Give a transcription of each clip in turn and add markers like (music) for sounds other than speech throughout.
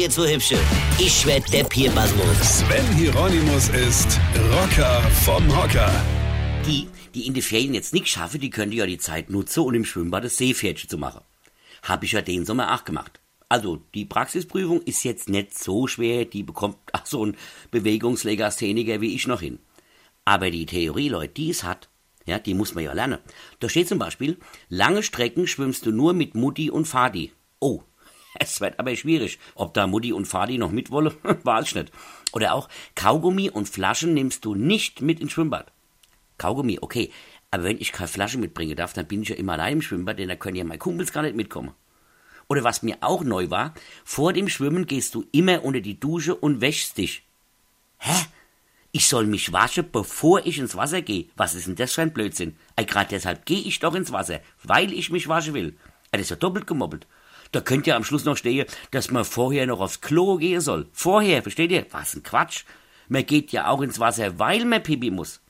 ihr zu hübsche. Ich werd der Pierpasmus. Sven Hieronymus ist Rocker vom Hocker. Die, die in die Ferien jetzt nicht schaffen, die können ja die Zeit nutzen, um im Schwimmbad das Seepferdchen zu machen. Hab ich ja den Sommer auch gemacht. Also, die Praxisprüfung ist jetzt nicht so schwer, die bekommt (laughs) ach, so ein Bewegungslegastheniker wie ich noch hin. Aber die Theorie, Leute, die es hat, ja, die muss man ja lernen. Da steht zum Beispiel, lange Strecken schwimmst du nur mit Mutti und Fadi. Oh, es wird aber schwierig. Ob da Mutti und Fadi noch mitwolle, (laughs) weiß ich nicht. Oder auch, Kaugummi und Flaschen nimmst du nicht mit ins Schwimmbad. Kaugummi, okay. Aber wenn ich keine Flasche mitbringen darf, dann bin ich ja immer allein im Schwimmbad, denn da können ja meine Kumpels gar nicht mitkommen. Oder was mir auch neu war, vor dem Schwimmen gehst du immer unter die Dusche und wäschst dich. Hä? Ich soll mich waschen, bevor ich ins Wasser gehe. Was ist denn das für ein Blödsinn? Ey, grad deshalb gehe ich doch ins Wasser, weil ich mich waschen will. Ey, das ist ja doppelt gemobbelt. Da könnt ihr am Schluss noch stehen, dass man vorher noch aufs Klo gehen soll. Vorher, versteht ihr? Was ein Quatsch. Man geht ja auch ins Wasser, weil man pipi muss.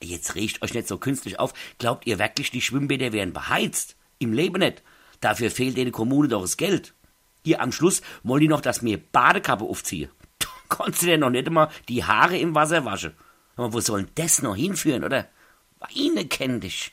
Jetzt riecht euch nicht so künstlich auf. Glaubt ihr wirklich, die Schwimmbäder wären beheizt? Im Leben nicht. Dafür fehlt der Kommune doch das Geld. Hier am Schluss wollen die noch, dass mir Badekappe aufziehe. (laughs) Konntest du denn noch nicht einmal die Haare im Wasser waschen? Aber wo soll das noch hinführen, oder? Weine kenn dich.